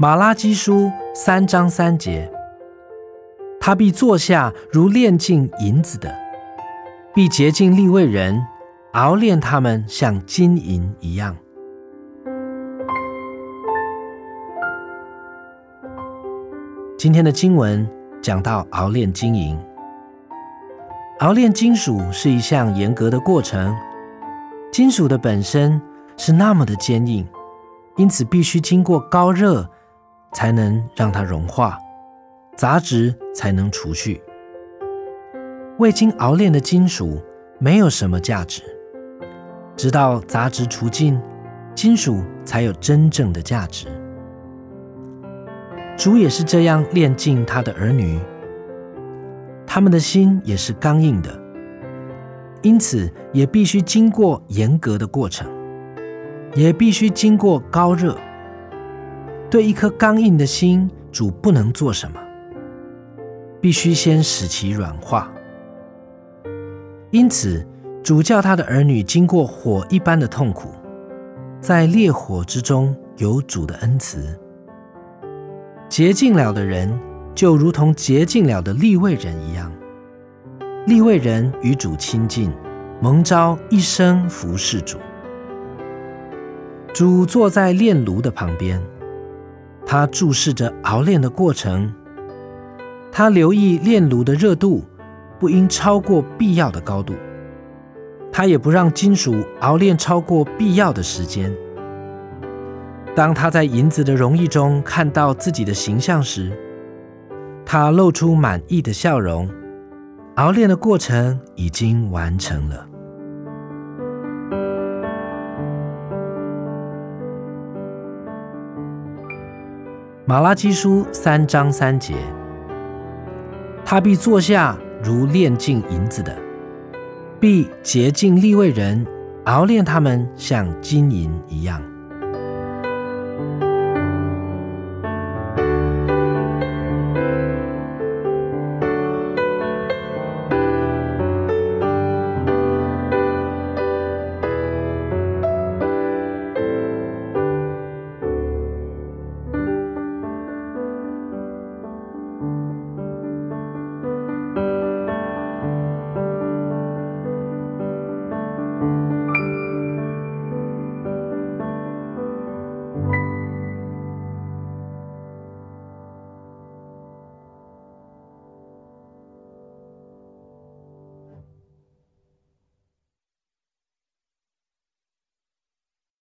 马拉基书三章三节，他必坐下如炼尽银子的，必洁净利未人，熬炼他们像金银一样。今天的经文讲到熬炼金银，熬炼金属是一项严格的过程。金属的本身是那么的坚硬，因此必须经过高热，才能让它融化，杂质才能除去。未经熬炼的金属没有什么价值，直到杂质除尽，金属才有真正的价值。主也是这样炼尽他的儿女，他们的心也是刚硬的，因此也必须经过严格的过程，也必须经过高热。对一颗刚硬的心，主不能做什么，必须先使其软化。因此，主教他的儿女经过火一般的痛苦，在烈火之中有主的恩慈。洁净了的人，就如同洁净了的立位人一样。立位人与主亲近，蒙召一生服侍主。主坐在炼炉的旁边，他注视着熬炼的过程。他留意炼炉的热度不应超过必要的高度，他也不让金属熬炼超过必要的时间。当他在银子的容易中看到自己的形象时，他露出满意的笑容。熬炼的过程已经完成了。马拉基书三章三节，他必坐下如炼尽银子的，必洁净立位人，熬炼他们像金银一样。